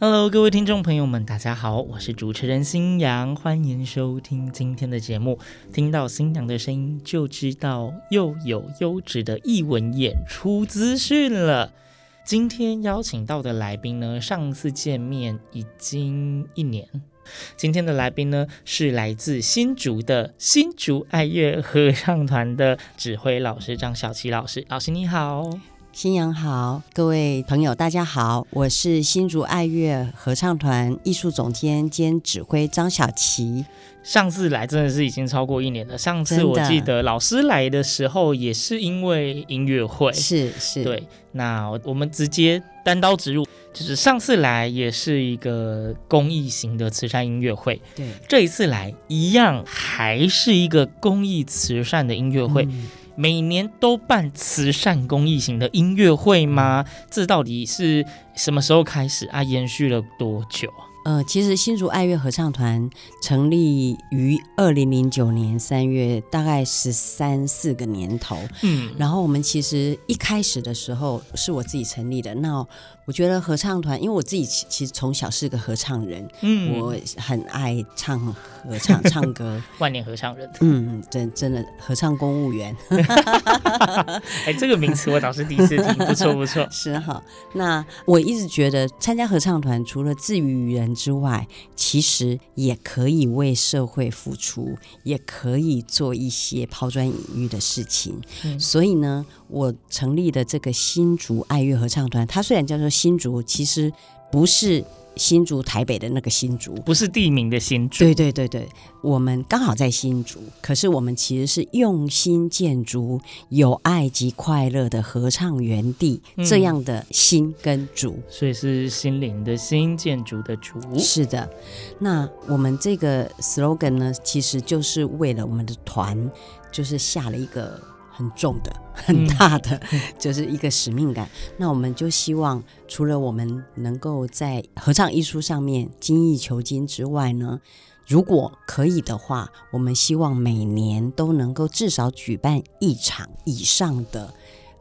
Hello，各位听众朋友们，大家好，我是主持人新阳，欢迎收听今天的节目。听到星洋的声音，就知道又有优质的艺文演出资讯了。今天邀请到的来宾呢，上次见面已经一年。今天的来宾呢，是来自新竹的新竹爱乐合唱团的指挥老师张小琪老师。老师你好。新阳好，各位朋友大家好，我是新竹爱乐合唱团艺术总监兼指挥张小琪。上次来真的是已经超过一年了。上次我记得老师来的时候也是因为音乐会，是是，对。那我们直接单刀直入，就是上次来也是一个公益型的慈善音乐会，对，这一次来一样还是一个公益慈善的音乐会。嗯每年都办慈善公益型的音乐会吗？这到底是什么时候开始啊？延续了多久啊？呃，其实新竹爱乐合唱团成立于二零零九年三月，大概十三四个年头。嗯，然后我们其实一开始的时候是我自己成立的。那我觉得合唱团，因为我自己其其实从小是个合唱人，嗯我很爱唱合唱唱歌。万年合唱人。嗯，真真的合唱公务员。哎，这个名词我倒是第一次听，不错不错。是哈，那我一直觉得参加合唱团除了自娱于人之外，其实也可以为社会付出，也可以做一些抛砖引玉的事情。嗯所以呢，我成立的这个新竹爱乐合唱团，它虽然叫做新竹，其实不是新竹台北的那个新竹。不是地名的新竹，对对对对，我们刚好在新竹，可是我们其实是用心建筑有爱及快乐的合唱园地，嗯这样的心跟竹。所以是心灵的心，建筑的竹。是的，那我们这个 slogan 呢，其实就是为了我们的团，就是下了一个很重的、很大的，就是一个使命感。那我们就希望，除了我们能够在合唱艺术上面精益求精之外呢，如果可以的话，我们希望每年都能够至少举办一场以上的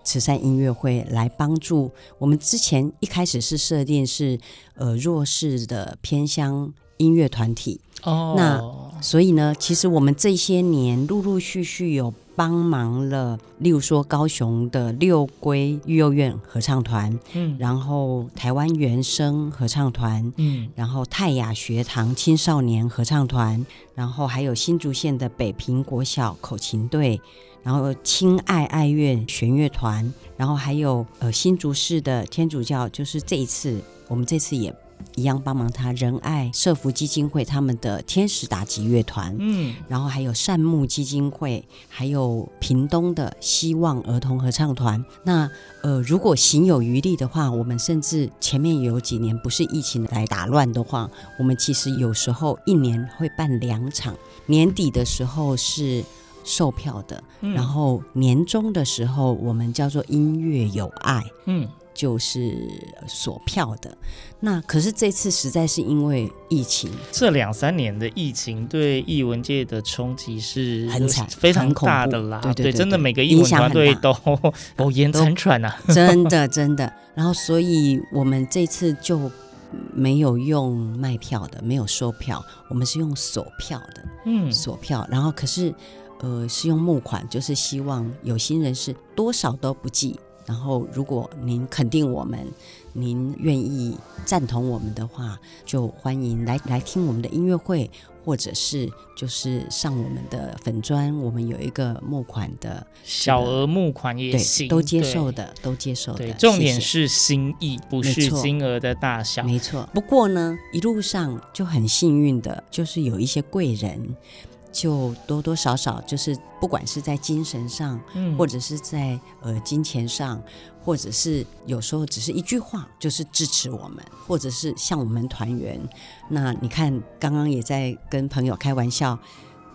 慈善音乐会，来帮助我们。之前一开始是设定是呃弱势的偏乡音乐团体，哦，那所以呢，其实我们这些年陆陆续续有帮忙了，例如说高雄的六龟育幼院合唱团，嗯。然后台湾原声合唱团，嗯。然后泰雅学堂青少年合唱团，然后还有新竹县的北平国小口琴队，然后亲爱爱乐弦乐团，然后还有呃新竹市的天主教，就是这一次我们这次也一样帮忙他仁爱社福基金会他们的天使打击乐团，嗯然后还有善牧基金会，还有屏东的希望儿童合唱团。那呃，如果行有余力的话，我们甚至前面有几年不是疫情来打乱的话，我们其实有时候一年会办两场。年底的时候是售票的，嗯然后年终的时候我们叫做音乐有爱。嗯就是锁票的，那可是这次实在是因为疫情，这两三年的疫情对艺文界的冲击是很惨非常大的啦。对对对真的每个艺文团队都苟延残喘啊。真的 真的。然后，所以我们这次就没有用卖票的，没有售票，我们是用锁票的，嗯锁票。然后，可是呃，是用募款，就是希望有心人士多少都不计。然后，如果您肯定我们，您愿意赞同我们的话，就欢迎来来听我们的音乐会。或者是就是上我们的粉砖，我们有一个募款的小额募款也行，都接受的，都接受的。重点是心意，不是金额的大小。没错。不过呢，一路上就很幸运的，就是有一些贵人。就多多少少就是，不管是在精神上，嗯，或者是在呃金钱上，或者是有时候只是一句话，就是支持我们，或者是向我们团圆。那你看，刚刚也在跟朋友开玩笑，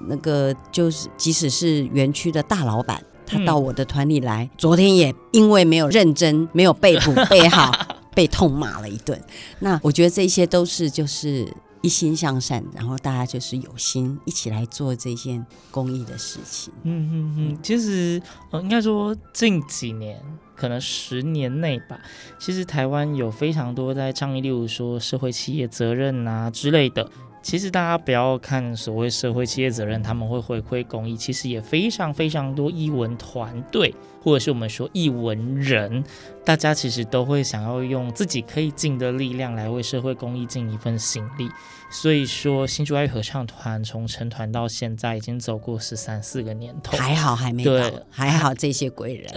那个就是即使是园区的大老板，他到我的团里来，嗯，昨天也因为没有认真，没有背谱背好，被痛骂了一顿。那我觉得这些都是就是。一心向善，然后大家就是有心一起来做这件公益的事情。嗯嗯嗯，其实呃，应该说近几年，可能十年内吧，其实台湾有非常多在倡议，例如说社会企业责任啊之类的。其实大家不要看所谓社会企业责任，他们会回馈公益，其实也非常非常多译文团队，或者是我们说译文人，大家其实都会想要用自己可以尽的力量来为社会公益尽一份心力。所以说，新竹爱乐合唱团从成团到现在已经走过十三四个年头，还好还没对，还好这些贵人，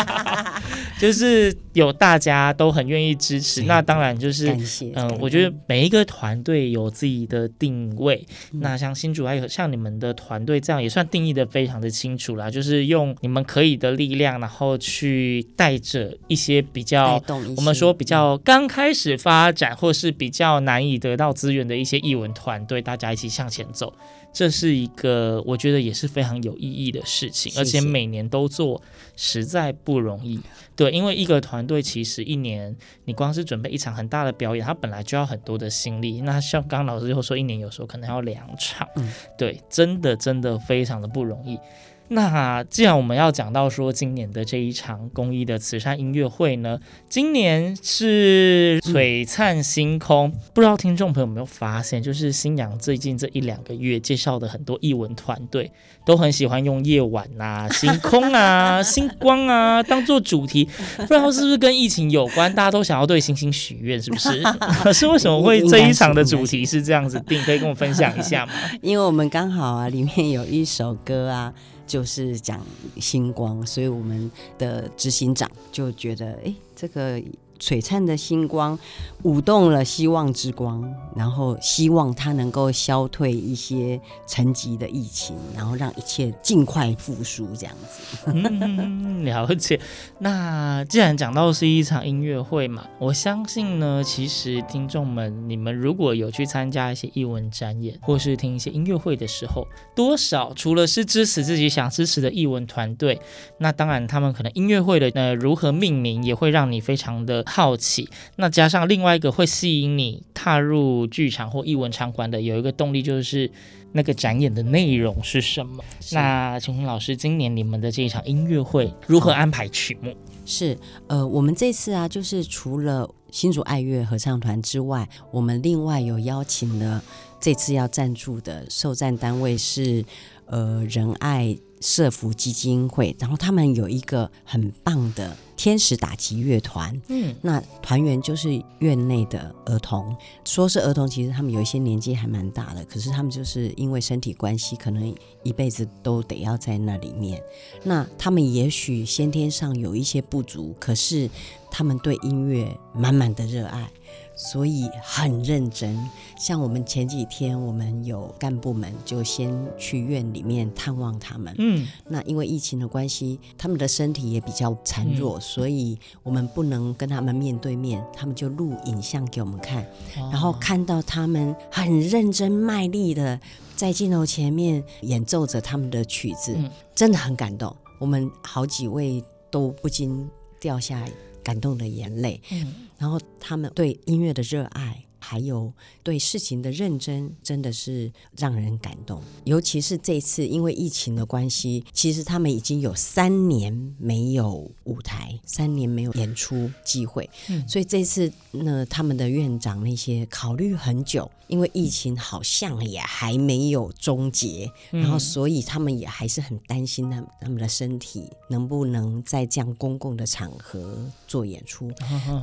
就是有大家都很愿意支持。那当然就是，嗯、呃，我觉得每一个团队有自己的定位。嗯、那像新竹爱乐，像你们的团队这样也算定义的非常的清楚啦，就是用你们可以的力量，然后去带着一些比较，我们说比较刚开始发展，或是比较难以得到资源的一些艺文团队，大家一起向前走，这是一个我觉得也是非常有意义的事情。而且每年都做，实在不容易。对，因为一个团队其实一年，你光是准备一场很大的表演，它本来就要很多的心力。那像刚刚老师又说，一年有时候可能要两场，嗯，对，真的真的非常的不容易。那既然我们要讲到说今年的这一场公益的慈善音乐会呢，今年是璀璨星空，嗯、不知道听众朋友有没有发现，就是新阳最近这一两个月介绍的很多艺文团队都很喜欢用夜晚啊、星空啊、星光啊当做主题，不知道是不是跟疫情有关？大家都想要对星星许愿，是不是？可 是为什么会这一场的主题是这样子定？可以跟我分享一下吗？因为我们刚好啊，里面有一首歌啊。就是讲星光，所以我们的执行长就觉得，哎，这个。璀璨的星光舞动了希望之光，然后希望它能够消退一些沉寂的疫情，然后让一切尽快复苏，这样子。嗯，了解。那既然讲到是一场音乐会嘛，我相信呢，其实听众们，你们如果有去参加一些艺文展演，或是听一些音乐会的时候，多少除了是支持自己想支持的艺文团队，那当然他们可能音乐会的呃如何命名，也会让你非常的。好奇，那加上另外一个会吸引你踏入剧场或艺文场馆的有一个动力，就是那个展演的内容是什么？那请问老师，今年你们的这一场音乐会如何安排曲目？是呃，我们这次啊，就是除了新竹爱乐合唱团之外，我们另外有邀请了这次要赞助的受赞单位是呃仁爱社福基金会，然后他们有一个很棒的。天使打击乐团，嗯，那团员就是院内的儿童。说是儿童，其实他们有一些年纪还蛮大的，可是他们就是因为身体关系，可能一辈子都得要在那里面。那他们也许先天上有一些不足，可是他们对音乐满满的热爱。所以很认真，像我们前几天，我们有干部们就先去院里面探望他们。嗯，那因为疫情的关系，他们的身体也比较孱弱，嗯，所以我们不能跟他们面对面，他们就录影像给我们看，哦，然后看到他们很认真卖力的在镜头前面演奏着他们的曲子，嗯，真的很感动。我们好几位都不禁掉下感动的眼泪。嗯。然后他们对音乐的热爱，还有对事情的认真，真的是让人感动。尤其是这次因为疫情的关系，其实他们已经有三年没有舞台，三年没有演出机会。嗯，所以这次呢，他们的院长那些考虑很久，因为疫情好像也还没有终结，然后所以他们也还是很担心他们他们的身体能不能在这样公共的场合做演出。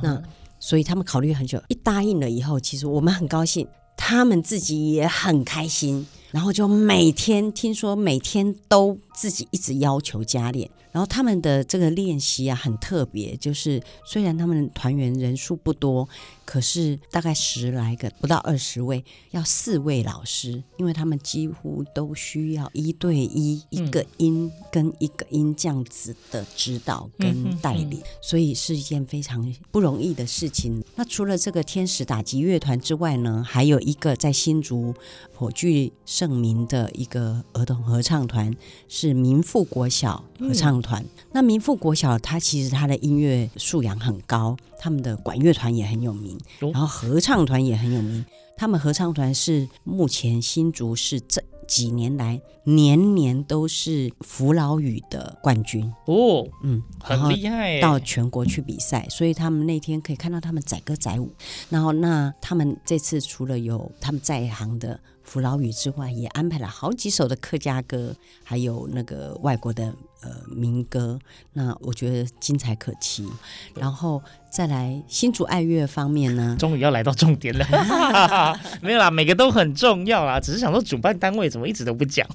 那所以他们考虑很久，一答应了以后，其实我们很高兴。他们自己也很开心，然后就每天听说每天都自己一直要求加练。然后他们的这个练习啊，很特别，就是虽然他们团员人数不多，可是大概十来个，不到二十位，要四位老师，因为他们几乎都需要一对一，一个音跟一个音这样子的指导跟带领，嗯、所以是一件非常不容易的事情。那除了这个天使打击乐团之外呢，还有一个在新竹颇具盛名的一个儿童合唱团，是民富国小合唱团。团那民富国小，它其实它的音乐素养很高，他们的管乐团也很有名，然后合唱团也很有名。他们合唱团是目前新竹市这几年来年年都是扶老语的冠军哦，嗯，很厉害，到全国去比赛，所以他们那天可以看到他们载歌载舞。然后那他们这次除了有他们在行的。福老语之外，也安排了好几首的客家歌，还有那个外国的呃民歌，那我觉得精彩可期。然后再来新竹爱乐方面呢，终于要来到重点了，没有啦，每个都很重要啦，只是想说主办单位怎么一直都不讲，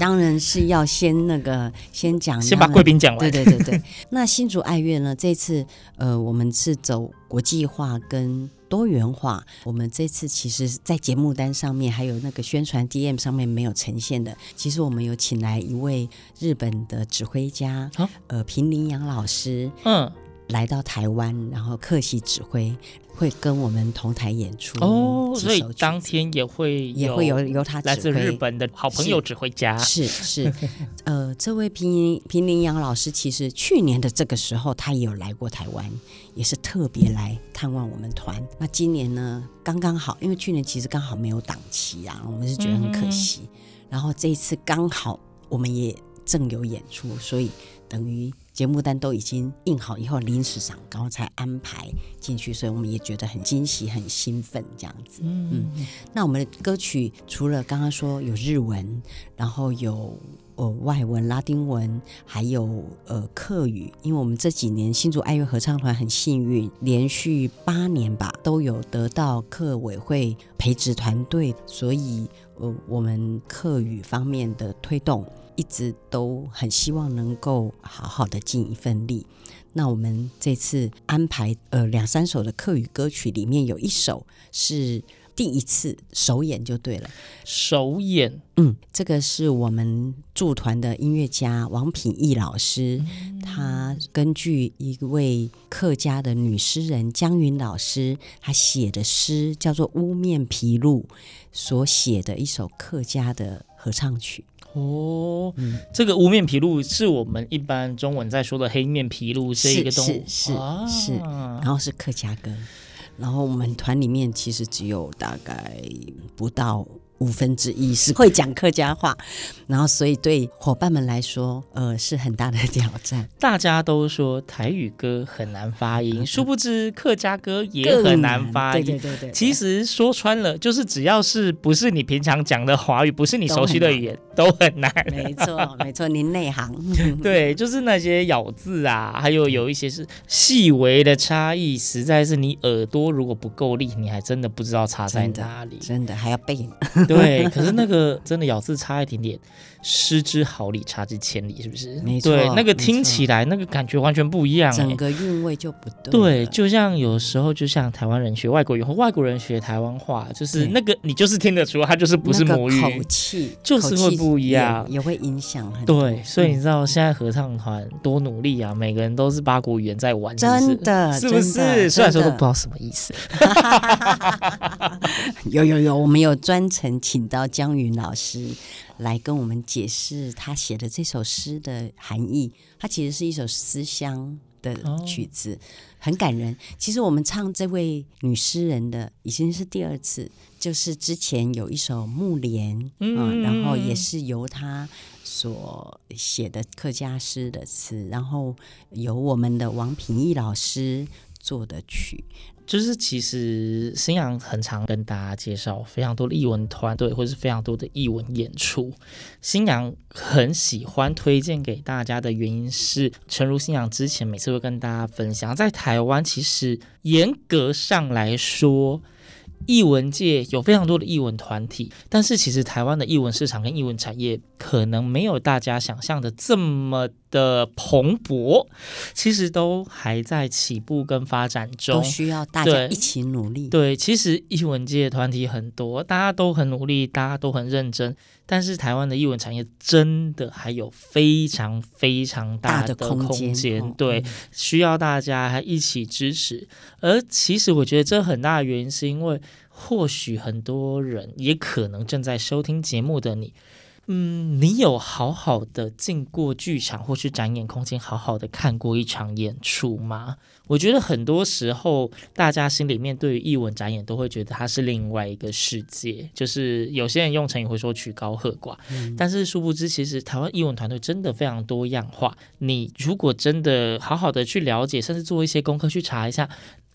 当然是要先那个先讲，先把贵宾讲完。对对对对，那新竹爱乐呢，这次呃我们是走国际化跟。多元化，我们这次其实，在节目单上面还有那个宣传 DM 上面没有呈现的。其实我们有请来一位日本的指挥家，哦、呃，平林阳老师，嗯，来到台湾，然后客席指挥。会跟我们同台演出哦，所以当天也会也会有由他来自日本的好朋友指挥家，是是，是，呃，这位平平林阳老师其实去年的这个时候他也有来过台湾，也是特别来探望我们团。那今年呢，刚刚好，因为去年其实刚好没有档期啊，我们是觉得很可惜。嗯、然后这一次刚好我们也正有演出，所以等于。节目单都已经印好以后，临时上，然后才安排进去，所以我们也觉得很惊喜、很兴奋这样子。嗯，嗯，那我们的歌曲除了刚刚说有日文，然后有呃外文、拉丁文，还有呃客语，因为我们这几年新竹爱乐合唱团很幸运，连续八年吧都有得到客委会培植团队，所以呃我们客语方面的推动。一直都很希望能够好好的尽一份力。那我们这次安排呃两三首的客语歌曲，里面有一首是第一次首演就对了。首演，嗯，这个是我们驻团的音乐家王品义老师，嗯、他根据一位客家的女诗人江云老师她写的诗，叫做《乌面琵鹭》，所写的一首客家的合唱曲。哦，嗯、这个乌面皮鹭是我们一般中文在说的黑面皮鹭，这一个动物，是是、啊、是，然后是客家歌，然后我们团里面其实只有大概不到。五分之一是会讲客家话，然后所以对伙伴们来说，呃，是很大的挑战。大家都说台语歌很难发音，殊不知客家歌也很难发音。对对对对，其实说穿了，就是只要是不是你平常讲的华语，不是你熟悉的语言，都很难。没错，没错，您内行。对，就是那些咬字啊，还有有一些是细微的差异，实在是你耳朵如果不够力，你还真的不知道差在哪里。真的，还要背。对，可是那个真的咬字差一点点。失之毫厘，差之千里，是不是？没错，对，那个听起来那个感觉完全不一样，整个韵味就不对。对，就像有时候，就像台湾人学外国语，或外国人学台湾话，就是那个你就是听得出，他就是不是母语，口气就是会不一样，也会影响很多。对，所以你知道现在合唱团多努力啊，每个人都是八国语言在玩，真的，是不是？虽然说都不知道什么意思。有有有，我们有专程请到江云老师。来跟我们解释他写的这首诗的含义。它其实是一首思乡的曲子，很感人。其实我们唱这位女诗人的已经是第二次，就是之前有一首《木莲》嗯，然后也是由她所写的客家诗的词，然后由我们的王品义老师做的曲。就是其实新阳很常跟大家介绍非常多的艺文团队，或是非常多的艺文演出。新阳很喜欢推荐给大家的原因是，诚如新阳之前每次会跟大家分享，在台湾其实严格上来说，艺文界有非常多的艺文团体，但是其实台湾的艺文市场跟艺文产业可能没有大家想象的这么的蓬勃，其实都还在起步跟发展中，都需要大家一起努力。对，对，其实艺文界团体很多，大家都很努力，大家都很认真，但是台湾的艺文产业真的还有非常非常大的空间，空间对，嗯、需要大家还一起支持。而其实我觉得这很大的原因是因为。或许很多人也可能正在收听节目的你，嗯，你有好好的进过剧场或是展演空间，好好的看过一场演出吗？我觉得很多时候大家心里面对于艺文展演都会觉得它是另外一个世界，就是有些人用成语会说曲高和寡，嗯，但是殊不知其实台湾艺文团队真的非常多样化。你如果真的好好的去了解，甚至做一些功课去查一下。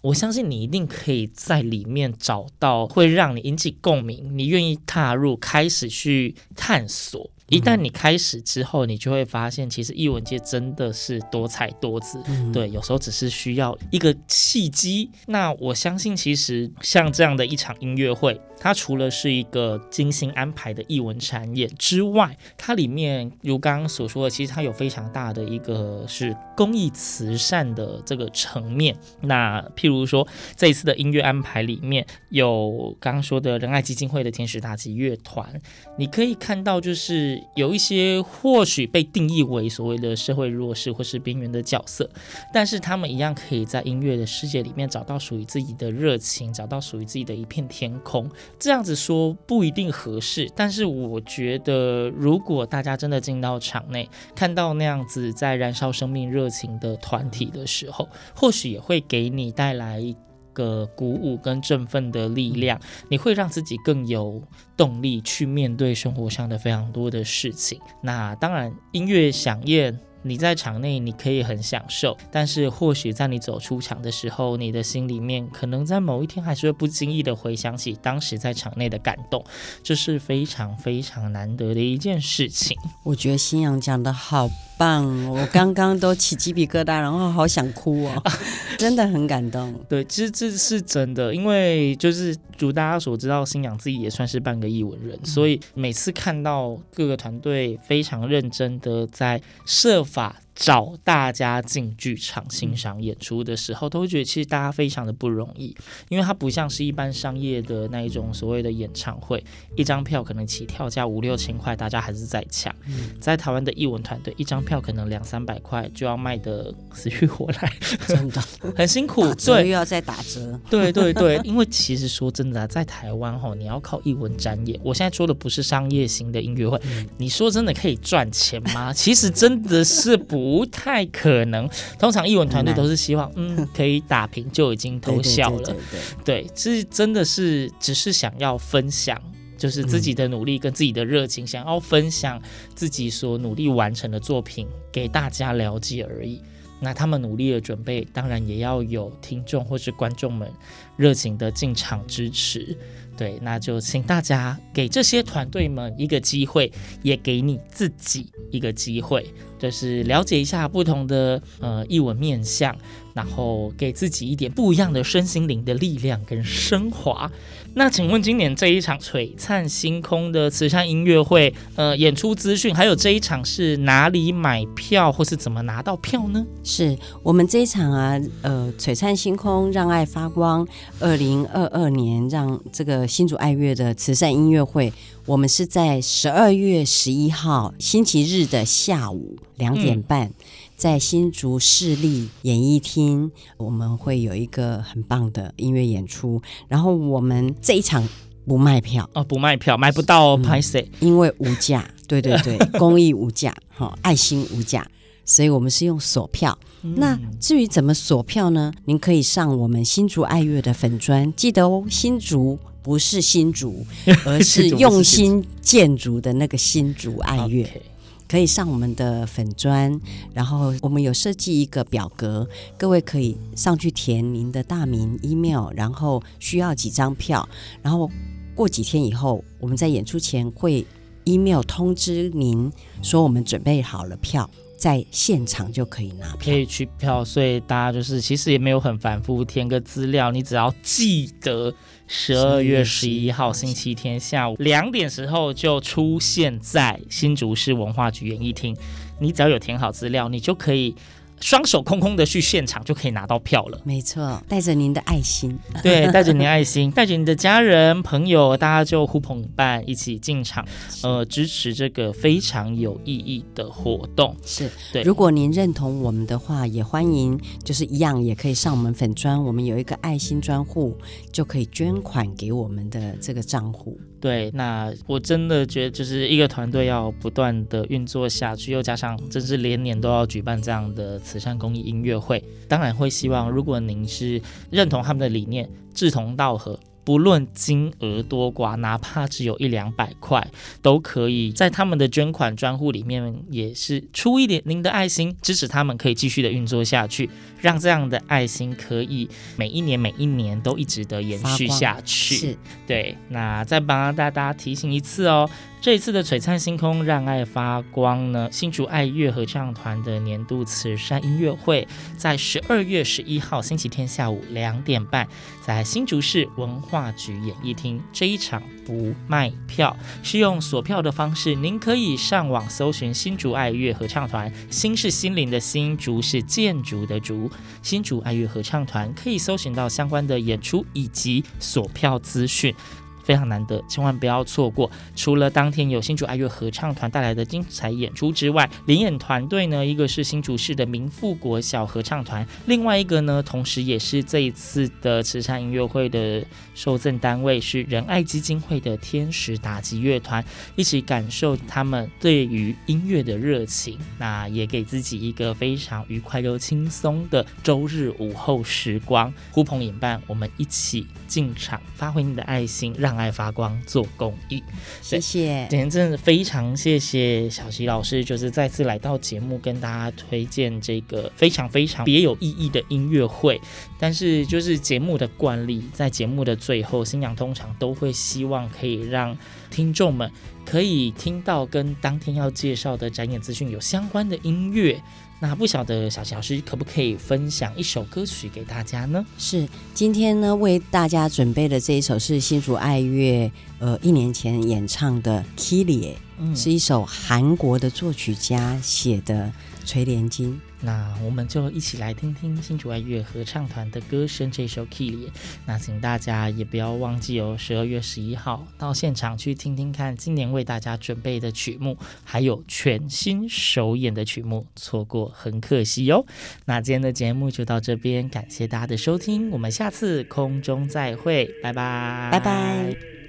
我相信你一定可以在里面找到会让你引起共鸣，你愿意踏入，开始去探索。一旦你开始之后，你就会发现，其实艺文界真的是多彩多姿。嗯、对，有时候只是需要一个契机。那我相信，其实像这样的一场音乐会，它除了是一个精心安排的艺文展演之外，它里面如刚刚所说的，其实它有非常大的一个是公益慈善的这个层面。那譬如说，这一次的音乐安排里面有刚刚说的仁爱基金会的天使打击乐团，你可以看到就是。有一些或许被定义为所谓的社会弱势或是边缘的角色，但是他们一样可以在音乐的世界里面找到属于自己的热情，找到属于自己的一片天空。这样子说不一定合适，但是我觉得，如果大家真的进到场内，看到那样子在燃烧生命热情的团体的时候，或许也会给你带来。个鼓舞跟振奋的力量，你会让自己更有动力去面对生活上的非常多的事情。那当然，音乐响宴。你在场内你可以很享受，但是或许在你走出场的时候，你的心里面可能在某一天还是会不经意的回想起当时在场内的感动，这是非常非常难得的一件事情。我觉得新阳讲的好棒，我刚刚都起鸡皮疙瘩，然后好想哭哦，真的很感动。对，其实这是真的，因为就是如大家所知道，新娘自己也算是半个艺文人，所以每次看到各个团队非常认真的在设法找大家进剧场欣赏演出的时候，都会觉得其实大家非常的不容易，因为它不像是一般商业的那一种所谓的演唱会，一张票可能起跳价五六千块，大家还是在抢。在台湾的艺文团队，一张票可能两三百块就要卖的死去活来，真的 很辛苦。对，又要再打折。对对对，因为其实说真的，在台湾吼，你要靠艺文展演，我现在说的不是商业型的音乐会，你说真的可以赚钱吗？其实真的是不。不太可能，通常艺文团队都是希望，嗯，可以打平就已经偷笑了。对，是真的是只是想要分享，就是自己的努力跟自己的热情，嗯，想要分享自己所努力完成的作品给大家了解而已。那他们努力的准备，当然也要有听众或是观众们热情的进场支持。对，那就请大家给这些团队们一个机会，也给你自己一个机会，就是了解一下不同的呃译文面向，然后给自己一点不一样的身心灵的力量跟升华。那请问今年这一场璀璨星空的慈善音乐会，呃，演出资讯还有这一场是哪里买票或是怎么拿到票呢？是我们这一场啊，呃，璀璨星空让爱发光，二零二二年让这个新竹爱乐的慈善音乐会，我们是在十二月十一号星期日的下午两点半。嗯在新竹市立演艺厅，我们会有一个很棒的音乐演出。然后我们这一场不卖票哦，不卖票，买不到哦，拍谢、嗯，因为无价，对对对，公益无价，哈，爱心无价，所以我们是用锁票。嗯、那至于怎么锁票呢？您可以上我们新竹爱乐的粉专，记得哦，新竹不是新竹，而是用心建筑的那个新竹爱乐。Okay. 可以上我们的粉砖，然后我们有设计一个表格，各位可以上去填您的大名、email，然后需要几张票，然后过几天以后，我们在演出前会 email 通知您说我们准备好了票，在现场就可以拿票，可以取票，所以大家就是其实也没有很反复填个资料，你只要记得十二月十一号星期天下午两点时候就出现在新竹市文化局演艺厅，你只要有填好资料，你就可以。双手空空的去现场就可以拿到票了。没错，带着您的爱心，对，带着您的爱心，带着你的家人朋友，大家就呼朋引伴一起进场，呃，支持这个非常有意义的活动。是，对。如果您认同我们的话，也欢迎，就是一样也可以上我们粉砖，我们有一个爱心专户，就可以捐款给我们的这个账户。对，那我真的觉得，就是一个团队要不断的运作下去，又加上真是连年都要举办这样的慈善公益音乐会，当然会希望，如果您是认同他们的理念，志同道合。不论金额多寡，哪怕只有一两百块，都可以在他们的捐款专户里面，也是出一点您的爱心，支持他们可以继续的运作下去，让这样的爱心可以每一年每一年都一直的延续下去。是，对。那再帮大家提醒一次哦。这一次的璀璨星空让爱发光呢，新竹爱乐合唱团的年度慈善音乐会，在十二月十一号星期天下午两点半，在新竹市文化局演艺厅。这一场不卖票，是用索票的方式，您可以上网搜寻新竹爱乐合唱团，新是心灵的新，竹是建筑的竹，新竹爱乐合唱团可以搜寻到相关的演出以及索票资讯。非常难得，千万不要错过。除了当天有新竹爱乐合唱团带来的精彩演出之外，联演团队呢，一个是新竹市的民富国小合唱团，另外一个呢，同时也是这一次的慈善音乐会的受赠单位是仁爱基金会的天使打击乐团，一起感受他们对于音乐的热情。那也给自己一个非常愉快又轻松的周日午后时光，呼朋引伴，我们一起进场，发挥你的爱心，让。爱发光做公益，谢谢。今天真的非常谢谢小齐老师，就是再次来到节目跟大家推荐这个非常非常别有意义的音乐会。但是就是节目的惯例，在节目的最后，新娘通常都会希望可以让听众们可以听到跟当天要介绍的展演资讯有相关的音乐。那不晓得小齐老师可不可以分享一首歌曲给大家呢？是，今天呢为大家准备的这一首是新竹爱乐呃一年前演唱的《Kili》，嗯，是一首韩国的作曲家写的垂帘经。那我们就一起来听听新竹爱乐合唱团的歌声，这首《Kyrie》。那请大家也不要忘记哦，十二月十一号到现场去听听看今年为大家准备的曲目，还有全新首演的曲目，错过很可惜哟、哦。那今天的节目就到这边，感谢大家的收听，我们下次空中再会，拜拜，拜拜。